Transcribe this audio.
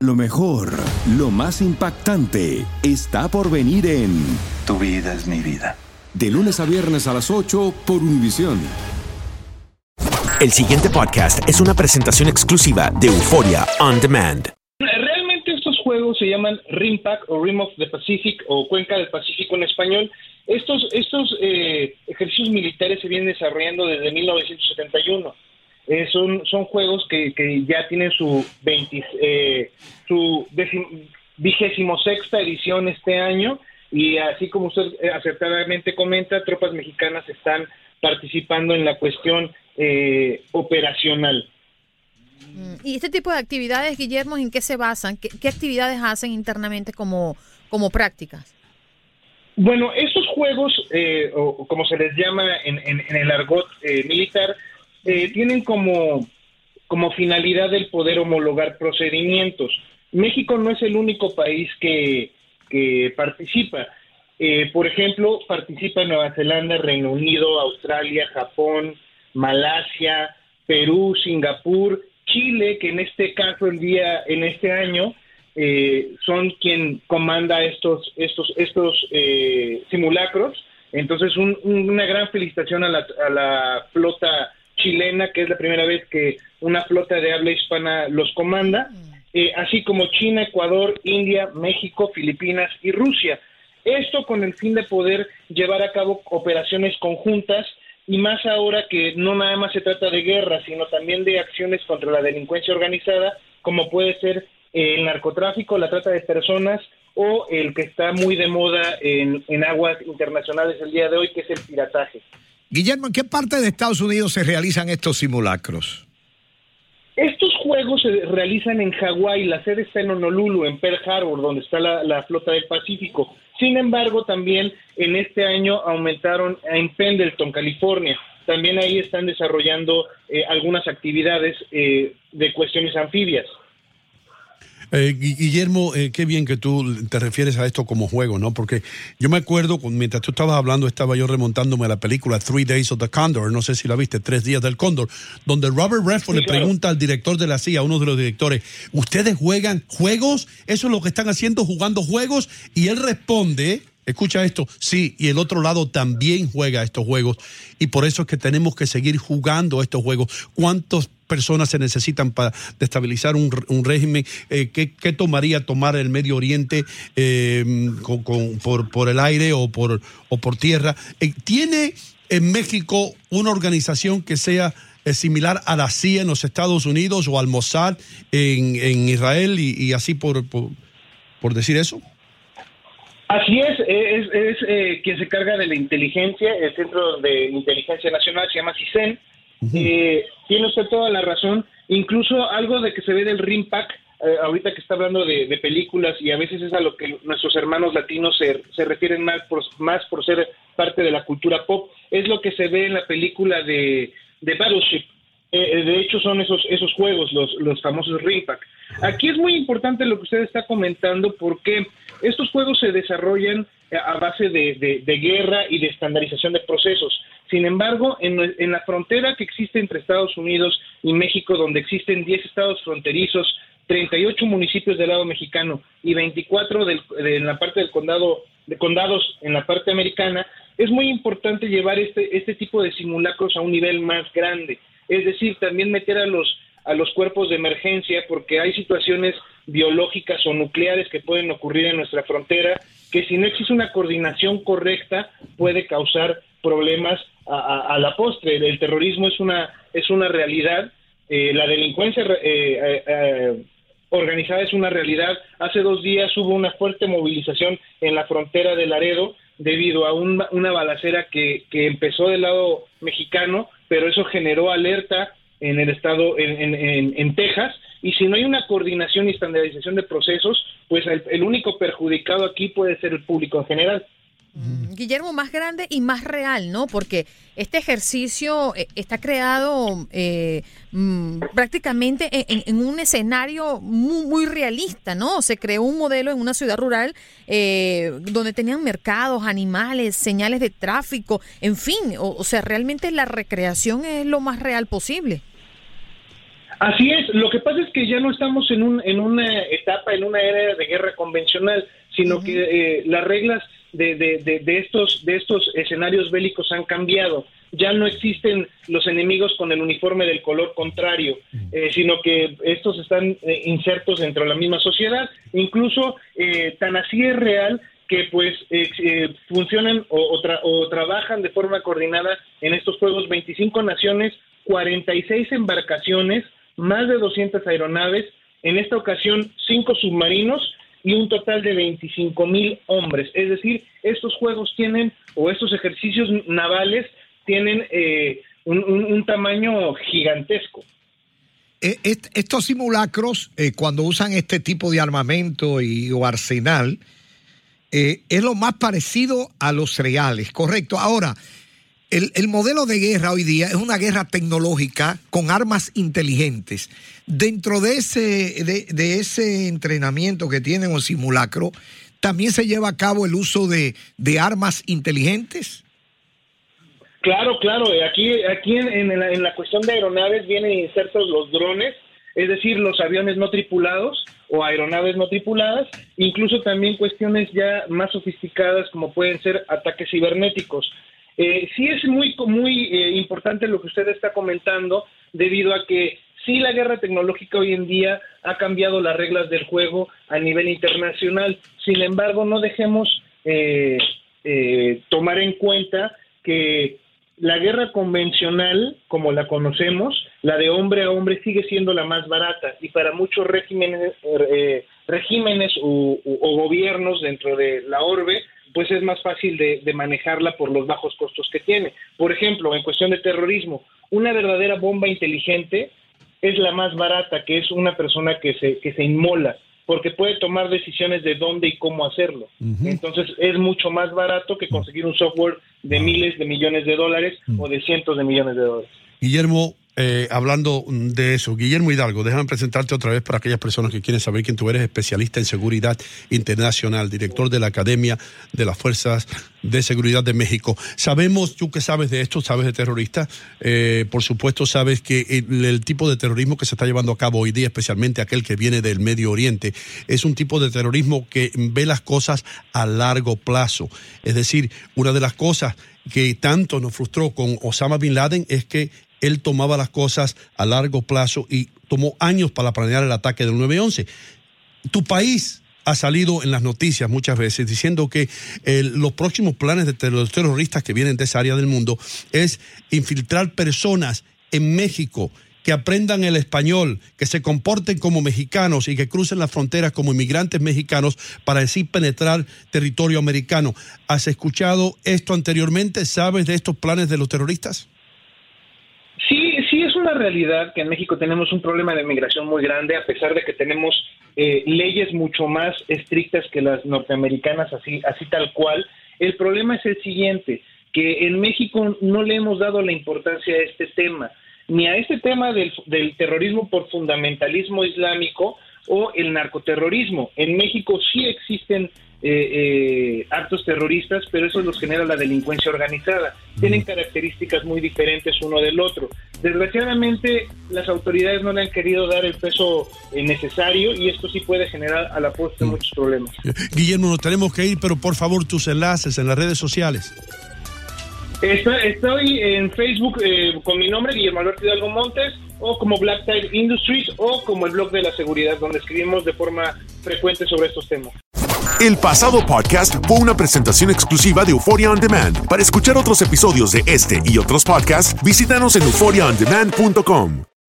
Lo mejor, lo más impactante, está por venir en Tu vida es mi vida. De lunes a viernes a las 8 por Univisión. El siguiente podcast es una presentación exclusiva de Euforia On Demand. Realmente estos juegos se llaman Rim Pack o Rim of the Pacific o Cuenca del Pacífico en español. Estos, estos eh, ejercicios militares se vienen desarrollando desde 1971. Eh, son, son juegos que, que ya tienen su, 20, eh, su vigésimo sexta edición este año y así como usted eh, acertadamente comenta, tropas mexicanas están participando en la cuestión eh, operacional. Mm, ¿Y este tipo de actividades, Guillermo, en qué se basan? ¿Qué, qué actividades hacen internamente como, como prácticas? Bueno, estos juegos, eh, o como se les llama en, en, en el argot eh, militar, eh, tienen como, como finalidad el poder homologar procedimientos. México no es el único país que, que participa. Eh, por ejemplo, participa Nueva Zelanda, Reino Unido, Australia, Japón, Malasia, Perú, Singapur, Chile, que en este caso el día, en este año, eh, son quien comanda estos, estos, estos eh, simulacros. Entonces, un, una gran felicitación a la, a la flota chilena, que es la primera vez que una flota de habla hispana los comanda, eh, así como China, Ecuador, India, México, Filipinas y Rusia. Esto con el fin de poder llevar a cabo operaciones conjuntas y más ahora que no nada más se trata de guerra, sino también de acciones contra la delincuencia organizada, como puede ser eh, el narcotráfico, la trata de personas o el que está muy de moda en, en aguas internacionales el día de hoy, que es el pirataje. Guillermo, ¿en qué parte de Estados Unidos se realizan estos simulacros? Estos juegos se realizan en Hawái, la sede está en Honolulu, en Pearl Harbor, donde está la, flota del Pacífico. Sin embargo, también en este año aumentaron en Pendleton, California. También ahí están desarrollando eh, algunas actividades eh, de cuestiones anfibias. Eh, Guillermo, eh, qué bien que tú te refieres a esto como juego, ¿no? Porque yo me acuerdo, mientras tú estabas hablando, estaba yo remontándome a la película Three Days of the Condor, no sé si la viste, Tres Días del Cóndor, donde Robert Redford sí, le claro. pregunta al director de la CIA, uno de los directores, ¿ustedes juegan juegos? ¿Eso es lo que están haciendo, jugando juegos? Y él responde, Escucha esto, sí, y el otro lado también juega estos juegos y por eso es que tenemos que seguir jugando estos juegos. ¿Cuántas personas se necesitan para destabilizar un, un régimen? Eh, ¿qué, ¿qué, tomaría tomar el Medio Oriente eh, con, por, por, el aire o por, o por tierra? Eh, ¿Tiene en México una organización que sea similar a la CIA en los Estados Unidos o al Mossad en, en Israel y, así por, por, decir eso? Así es, es, es eh, quien se carga de la inteligencia, el Centro de Inteligencia Nacional se llama CISEN. Eh, tiene usted toda la razón, incluso algo de que se ve del RIMPAC, eh, ahorita que está hablando de, de, películas y a veces es a lo que nuestros hermanos latinos se, se refieren más por, más por ser parte de la cultura pop, es lo que se ve en la película de, de Battleship. Eh, de hecho son esos, esos juegos, los, los famosos RIMPAC. Aquí es muy importante lo que usted está comentando porque estos juegos se desarrollan a base de, de, guerra y de estandarización de procesos. Sin embargo, en, la frontera que existe entre Estados Unidos y México, donde existen 10 estados fronterizos 38 municipios del lado mexicano y 24 del, de, en la parte del condado, de condados en la parte americana, es muy importante llevar este, este tipo de simulacros a un nivel más grande. Es decir, también meter a los, a los cuerpos de emergencia porque hay situaciones biológicas o nucleares que pueden ocurrir en nuestra frontera que si no existe una coordinación correcta puede causar problemas a, la postre. El terrorismo es una, es una realidad, eh, la delincuencia eh, eh, eh, organizada es una realidad. Hace dos días hubo una fuerte movilización en la frontera de Laredo debido a un, una balacera que, que empezó del lado mexicano, pero eso generó alerta en el estado, en, en, en Texas, y si no hay una coordinación y estandarización de procesos, pues el, el único perjudicado aquí puede ser el público en general. Guillermo, más grande y más real, ¿no? Porque este ejercicio eh, está creado eh, mm, prácticamente en, un escenario muy, realista, ¿no? Se creó un modelo en una ciudad rural eh, donde tenían mercados, animales, señales de tráfico, en fin, o sea, realmente la recreación es lo más real posible. Así es, lo que pasa es que ya no estamos en, un, en una etapa, en una era de guerra convencional, sino uh -huh. que eh, las reglas de, de, de, de, estos, de estos escenarios bélicos han cambiado. Ya no existen los enemigos con el uniforme del color contrario, eh, sino que estos están eh, insertos dentro de la misma sociedad. Incluso eh, tan así es real que pues eh, funcionan o, o, tra o, trabajan de forma coordinada en estos juegos 25 naciones, 46 embarcaciones, más de 200 aeronaves, en esta ocasión 5 submarinos y un total de 25 mil hombres. Es decir, estos juegos tienen, o estos ejercicios navales tienen eh, un, tamaño gigantesco. Est estos simulacros, eh, cuando usan este tipo de armamento y, o arsenal, eh, es lo más parecido a los reales, correcto. Ahora, el, el, modelo de guerra hoy día es una guerra tecnológica con armas inteligentes. Dentro de ese, de, de ese entrenamiento que tienen o simulacro, ¿también se lleva a cabo el uso de, de armas inteligentes? Claro, claro. Aquí, aquí en, en, la, en la cuestión de aeronaves vienen insertos los drones, es decir, los aviones no tripulados o aeronaves no tripuladas, incluso también cuestiones ya más sofisticadas como pueden ser ataques cibernéticos. Eh, sí es muy, muy eh, importante lo que usted está comentando, debido a que sí la guerra tecnológica hoy en día ha cambiado las reglas del juego a nivel internacional. Sin embargo, no dejemos eh, eh tomar en cuenta que la guerra convencional, como la conocemos, la de hombre a hombre, sigue siendo la más barata y para muchos regímenes, eh, regímenes o, o, gobiernos dentro de la orbe, pues es más fácil de, de, manejarla por los bajos costos que tiene. Por ejemplo, en cuestión de terrorismo, una verdadera bomba inteligente es la más barata, que es una persona que se, que se inmola, porque puede tomar decisiones de dónde y cómo hacerlo. Uh -huh. Entonces es mucho más barato que conseguir un software de miles de millones de dólares uh -huh. o de cientos de millones de dólares. Guillermo, eh, hablando de eso, Guillermo Hidalgo, déjame presentarte otra vez para aquellas personas que quieren saber quién tú eres, especialista en seguridad internacional, director de la Academia de las Fuerzas de Seguridad de México. Sabemos, tú que sabes de esto, sabes de terroristas, eh, por supuesto sabes que el, el, tipo de terrorismo que se está llevando a cabo hoy día, especialmente aquel que viene del Medio Oriente, es un tipo de terrorismo que ve las cosas a largo plazo. Es decir, una de las cosas que tanto nos frustró con Osama Bin Laden es que él tomaba las cosas a largo plazo y tomó años para planear el ataque del 9-11. Tu país ha salido en las noticias muchas veces diciendo que eh, los próximos planes de los terroristas que vienen de esa área del mundo es infiltrar personas en México que aprendan el español, que se comporten como mexicanos y que crucen las fronteras como inmigrantes mexicanos para así penetrar territorio americano. ¿Has escuchado esto anteriormente? ¿Sabes de estos planes de los terroristas? Una realidad que en México tenemos un problema de migración muy grande, a pesar de que tenemos eh, leyes mucho más estrictas que las norteamericanas, así, así tal cual. El problema es el siguiente, que en México no le hemos dado la importancia a este tema, ni a este tema del terrorismo por fundamentalismo islámico, o el narcoterrorismo. En México sí existen eh, eh, actos terroristas, pero eso los genera la delincuencia organizada. Tienen características muy diferentes uno del otro. Desgraciadamente, las autoridades no le han querido dar el peso eh, necesario y esto sí puede generar a la postre muchos problemas. Guillermo, nos tenemos que ir, pero por favor tus enlaces en las redes sociales. Está- Estoy en Facebook eh, con mi nombre, Guillermo Alberto Hidalgo Montes, o como Black Tide Industries, o como el blog de la seguridad, donde escribimos de forma frecuente sobre estos temas. El pasado podcast fue una presentación exclusiva de Euphoria On Demand. Para escuchar otros episodios de este y otros podcasts, visítanos en euphoriaondemand.com.